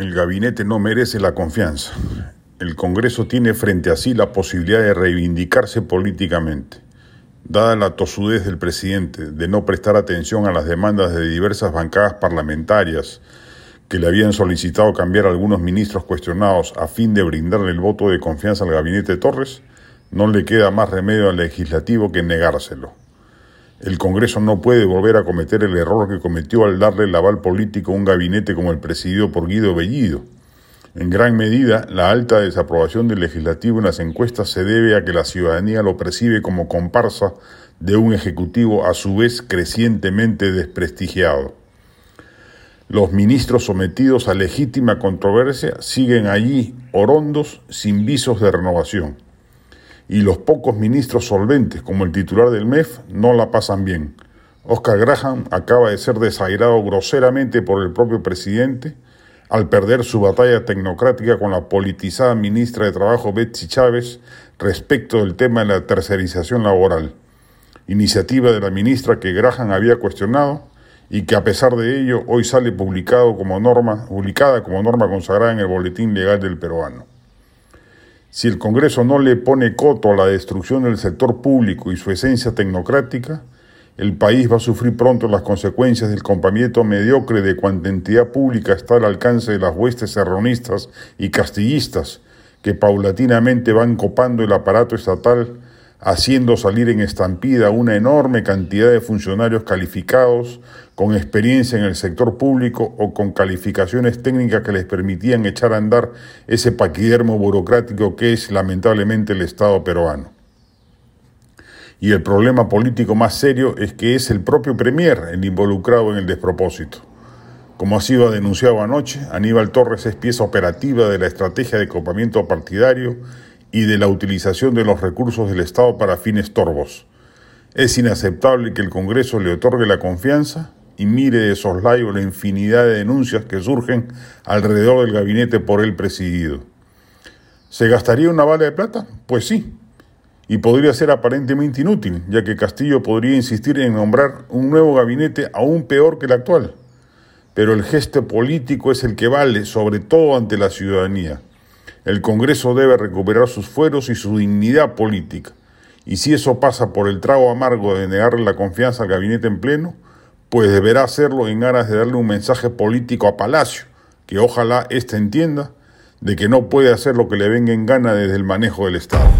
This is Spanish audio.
El gabinete no merece la confianza. El Congreso tiene frente a sí la posibilidad de reivindicarse políticamente. Dada la tosudez del presidente de no prestar atención a las demandas de diversas bancadas parlamentarias que le habían solicitado cambiar a algunos ministros cuestionados a fin de brindarle el voto de confianza al gabinete Torres, no le queda más remedio al legislativo que negárselo. El Congreso no puede volver a cometer el error que cometió al darle el aval político a un gabinete como el presidido por Guido Bellido. En gran medida, la alta desaprobación del legislativo en las encuestas se debe a que la ciudadanía lo percibe como comparsa de un ejecutivo a su vez crecientemente desprestigiado. Los ministros sometidos a legítima controversia siguen allí orondos sin visos de renovación y los pocos ministros solventes, como el titular del MEF, no la pasan bien. Oscar Graham acaba de ser desairado groseramente por el propio presidente al perder su batalla tecnocrática con la politizada ministra de Trabajo Betsy Chávez respecto del tema de la tercerización laboral, iniciativa de la ministra que Graham había cuestionado y que a pesar de ello hoy sale publicado como norma, publicada como norma consagrada en el Boletín Legal del Peruano. Si el Congreso no le pone coto a la destrucción del sector público y su esencia tecnocrática, el país va a sufrir pronto las consecuencias del compamiento mediocre de cuanta entidad pública está al alcance de las huestes serronistas y castillistas que paulatinamente van copando el aparato estatal, haciendo salir en estampida una enorme cantidad de funcionarios calificados con experiencia en el sector público o con calificaciones técnicas que les permitían echar a andar ese paquidermo burocrático que es lamentablemente el Estado peruano. Y el problema político más serio es que es el propio Premier el involucrado en el despropósito. Como ha sido denunciado anoche, Aníbal Torres es pieza operativa de la estrategia de copamiento partidario y de la utilización de los recursos del Estado para fines torbos. Es inaceptable que el Congreso le otorgue la confianza y mire de soslayo la infinidad de denuncias que surgen alrededor del gabinete por él presidido. ¿Se gastaría una bala de plata? Pues sí, y podría ser aparentemente inútil, ya que Castillo podría insistir en nombrar un nuevo gabinete aún peor que el actual. Pero el gesto político es el que vale, sobre todo ante la ciudadanía. El Congreso debe recuperar sus fueros y su dignidad política. Y si eso pasa por el trago amargo de negarle la confianza al gabinete en pleno, pues deberá hacerlo en aras de darle un mensaje político a Palacio, que ojalá éste entienda de que no puede hacer lo que le venga en gana desde el manejo del Estado.